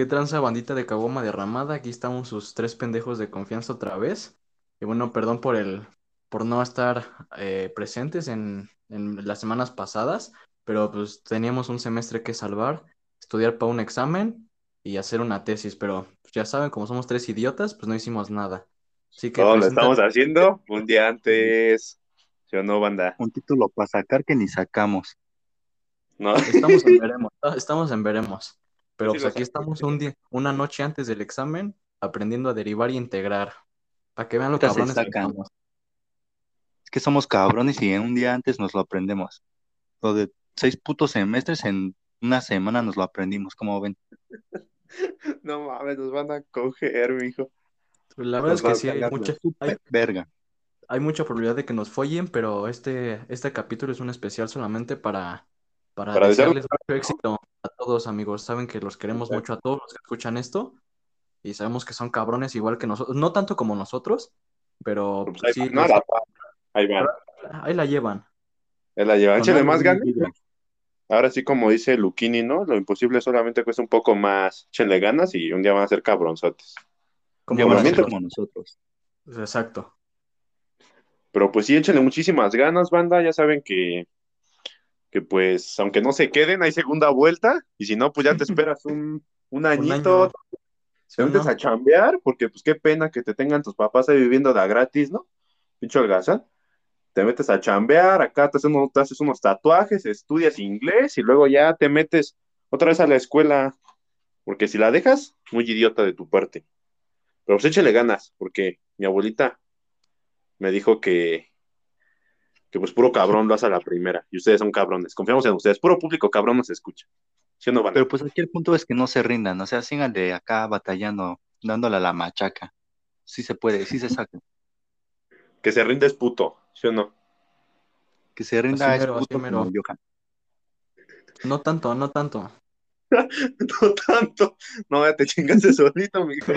¿Qué tranza bandita de Caguama derramada? Aquí estamos sus tres pendejos de confianza otra vez. Y bueno, perdón por el, por no estar eh, presentes en, en las semanas pasadas, pero pues teníamos un semestre que salvar, estudiar para un examen y hacer una tesis, pero pues, ya saben, como somos tres idiotas, pues no hicimos nada. Así que Todo lo estamos haciendo un día antes. ¿Sí o no, banda? Un título para sacar que ni sacamos. ¿No? Estamos en veremos, estamos en veremos. Pero Sí, pues aquí estamos un día, una noche antes del examen, aprendiendo a derivar y integrar. Para que vean lo cabrones que somos. Es que somos cabrones y en un día antes nos lo aprendemos. Lo de seis putos semestres en una semana nos lo aprendimos, como ven. No mames, nos van a coger, mijo. La verdad es Nos que sí, hay mucha, hay, verga. hay mucha probabilidad de que nos follen, pero este, este capítulo es un especial solamente para, para Para desearles mucho éxito todos, amigos. Saben que los queremos mucho a todos los que escuchan esto y sabemos que son cabrones igual que nosotros, no tanto como nosotros, pero Pues ahí sí, van, ¿no? los- La- Ahí van. ahí la llevan. Él la lleva. Con Échale más ganas. Ahora sí, como dice Luquini, ¿no? Lo imposible solamente cuesta un poco más. Échenle ganas y un día van a ser cabronzotes. Como Ya van a ser mientras- como nosotros. Exacto. Pero pues sí, échenle muchísimas ganas, banda. Ya saben que, que pues, aunque no se queden, hay segunda vuelta. Y si no, pues ya te esperas un, un añito. año. Te metes ¿no? a chambear, porque pues qué pena que te tengan tus papás ahí viviendo de gratis, ¿no? Pincho algazán. Te metes a chambear, acá te haces, unos, te haces unos tatuajes, estudias inglés y luego ya te metes otra vez a la escuela. Porque si la dejas, muy idiota de tu parte. Pero pues échale ganas, porque mi abuelita me dijo que, que pues puro cabrón lo hace a la primera. Y ustedes son cabrones. Confiamos en ustedes. Puro público cabrón nos escucha. ¿Sí o no? Pero pues aquí el punto es que no se rindan, o sea, sigan de acá batallando, dándole a la machaca. Sí se puede, sí se saca. Que se rindes puto. ¿Sí o no? Que se rinda Así es mero, así puto mero. como Johan. No tanto, no tanto. No tanto. No, ya te chingaste solito, mijo.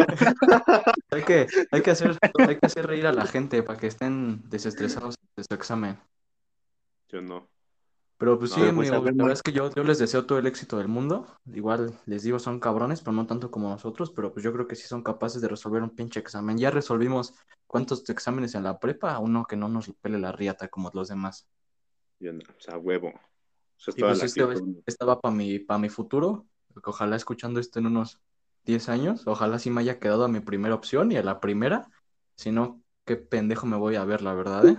Hay que, hay que hacer, hay que hacer reír a la gente para que estén desestresados de su examen. Yo no. Pero pues sí, No, pues, a ver, la verdad es que yo, yo les deseo todo el éxito del mundo. Igual les digo, son cabrones, pero no tanto como nosotros, pero pues yo creo que sí son capaces de resolver un pinche examen. Ya resolvimos cuántos exámenes en la prepa, uno que no nos pele la riata como los demás. Yo no. O sea, huevo. Eso es Y toda pues este, actitud. esta va para mi, para mi futuro, ojalá escuchando esto en unos 10 años, ojalá sí me haya quedado a mi primera opción y a la primera, si no, qué pendejo me voy a ver, la verdad, ¿eh?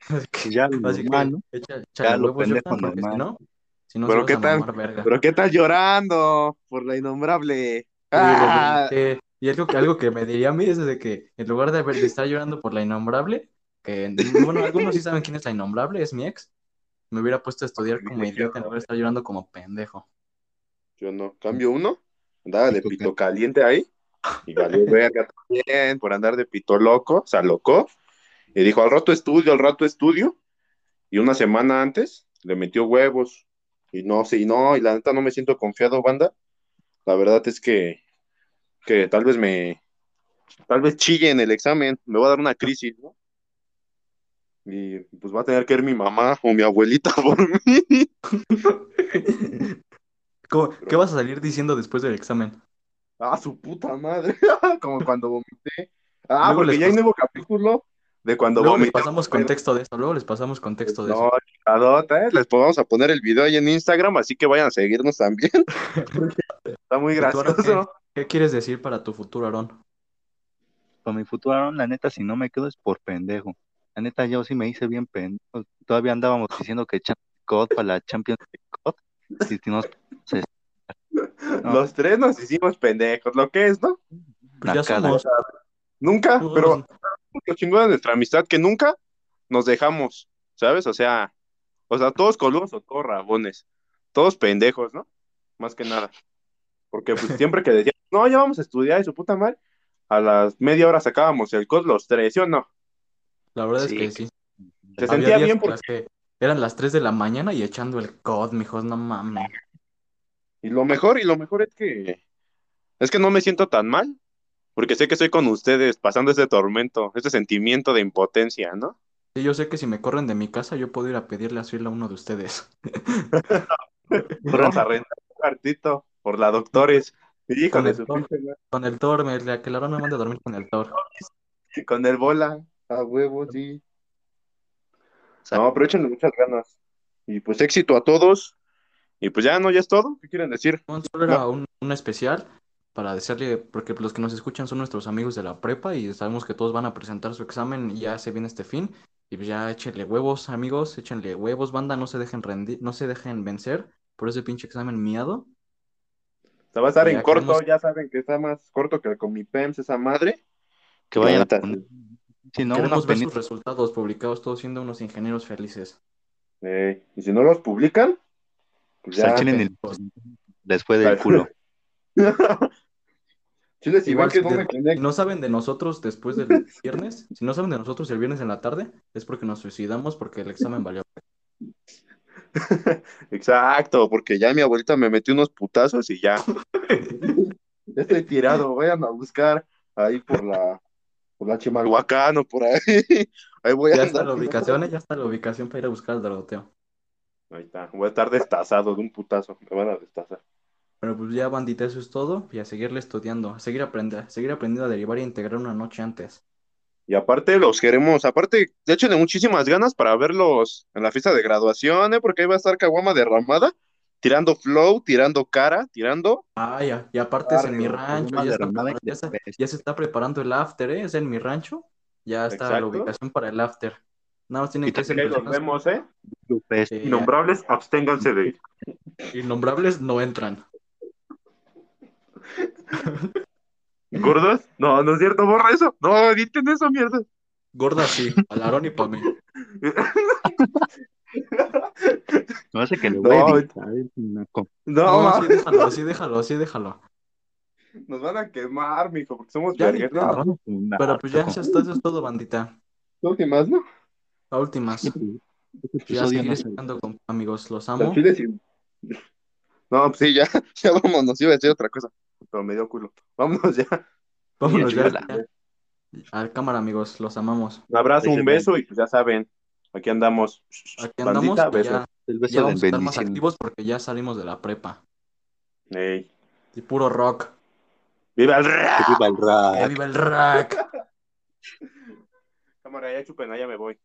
Ya lo que Ya lo pendejo si no, si no Pero ¿qué tal? mamar verga. ¿Pero qué estás llorando? Por la innombrable. ¡Ah! Que- y algo que, algo que me diría a mí es de que en lugar de, de estar llorando por la innombrable, que bueno, algunos sí saben quién es la innombrable, es mi ex, me hubiera puesto a estudiar como idiota en lugar de estar llorando como pendejo. Yo no. Cambio uno. Andaba de Pito caliente ahí. Y valió verga también por andar de pito loco. O sea, loco. Y dijo, al rato estudio, al rato estudio. Y una semana antes le metió huevos. Y no, sí, no. Y la neta no me siento confiado, banda. La verdad es que, que tal vez me, tal vez chille en el examen. Me va a dar una crisis, ¿no? Y pues va a tener que ir mi mamá o mi abuelita por mí. ¿Cómo- ¿Qué vas a salir diciendo después del examen? Ah, su puta madre. Como cuando vomité. Ah, Luego porque les ya hay nuevo capítulo de cuando Luego les pasamos contexto de eso, luego les pasamos contexto de eso. No, chingadota, ¿eh? Les vamos a poner el video ahí en Instagram, así que vayan a seguirnos también. Está muy ¿Y tú, Aaron, gracioso. ¿Qué, qué quieres decir para tu futuro, Aarón? Para mi futuro, la neta, si no me quedo es por pendejo. La neta, yo sí me hice bien pendejo. Todavía andábamos diciendo que Champions God para la Champions God. Se- no. Los tres nos hicimos pendejos, lo que es, ¿no? Pues ya somos. Nunca, pero lo chingón de nuestra amistad que nunca nos dejamos, ¿sabes? O sea, o sea, todos coludos o todos rabones, todos pendejos, ¿no? Más que nada. Porque pues siempre que decíamos, no, ya vamos a estudiar y su puta madre, a las media hora sacábamos el cos los tres, ¿sí o no? La verdad Sí, es que sí. Se Había sentía bien en porque eran las 3 de la mañana y echando el COD, mijos, no mames. Y lo mejor, y lo mejor es que es que no me siento tan mal, porque sé que estoy con ustedes pasando este tormento, este sentimiento de impotencia, ¿no? Sí, yo sé que si me corren de mi casa, yo puedo ir a pedirle asilo a uno de ustedes. Vamos a rentar un cuartito por la doctores. Hijo Con el madre. Con el Thor, me, la- que Lara no me mande a dormir con el Thor. Con el bola. A huevo, sí. sea, No, pero échenle muchas ganas. Y pues éxito a todos. Y pues ya no, ya es todo. ¿Qué quieren decir? No, Solo era un, un especial para desearle, porque los que nos escuchan son nuestros amigos de la prepa y sabemos que todos van a presentar su examen y ya se viene este fin. Y pues ya échenle huevos, amigos, échenle huevos, banda, no se dejen rendir, no se dejen vencer por ese pinche examen miado. Se va a estar en corto, queremos- ya saben que está más corto que el con mi PEMS, esa madre. que vayan a Si no, Queremos ver sus resultados publicados, todos siendo unos ingenieros felices. Eh, y si no los publican, pues Pues ya. chile ni les fue del culo. Chile, si Igual que si, no de- me no saben de nosotros después del viernes, si no saben de nosotros el viernes en la tarde, es porque nos suicidamos porque el examen valió. Exacto, porque ya mi abuelita me metió unos putazos y ya. ya estoy tirado, vayan a buscar ahí por la por la Chimalhuacán o por ahí. Ahí voy a Ya está andar. la ubicación, eh, ya está la ubicación para ir a buscar al dragoteo. Ahí está, voy a estar destazado de un putazo, me van a destazar. Pero pues ya, bandita, eso es todo. Y a seguirle estudiando, a seguir, aprender, a seguir aprendiendo a derivar e integrar una noche antes. Y aparte los queremos, aparte, de hecho, de muchísimas ganas para verlos en la fiesta de graduación, ¿eh? Porque ahí va a estar Caguama derramada, tirando flow, tirando cara, tirando. Ah, ya, y aparte es en mi rancho, ya, está prepara- ya, se está preparando el after, ¿eh? Es en mi rancho. Ya está la ubicación para el after. Nada más tienen Y que ser personas vemos, ¿eh? Que- Innombrables, absténganse de ir. innombrables, no entran. ¿Gordos? No, no es cierto, borra eso. No, editen eso, mierda. Gorda sí, alarón y para mí. no hace que No, voy a. No, No, ma, sí, déjalo, sí, déjalo, sí, déjalo. nos van a quemar, mijo, porque somos Ya. No, no, Pero pues ya, eso es todo, eso es todo, bandita. Últimas, ¿no? A últimas. Este Ya seguiré no con amigos, los amo. No, pues sí, ya, ya vámonos, iba a decir otra cosa, pero me dio culo. Vámonos ya. Vámonos ya, ya. A cámara, amigos, los amamos. Un abrazo, un beso y pues ya saben, aquí andamos. Aquí andamos, Bandita, y besos. ya, El ya beso de vamos a estar más activos porque ya salimos de la prepa. Ey. Y puro rock. ¡Viva el rap! viva el ¡Que rap. viva el rock! Cámara, ya chupen, ya me voy.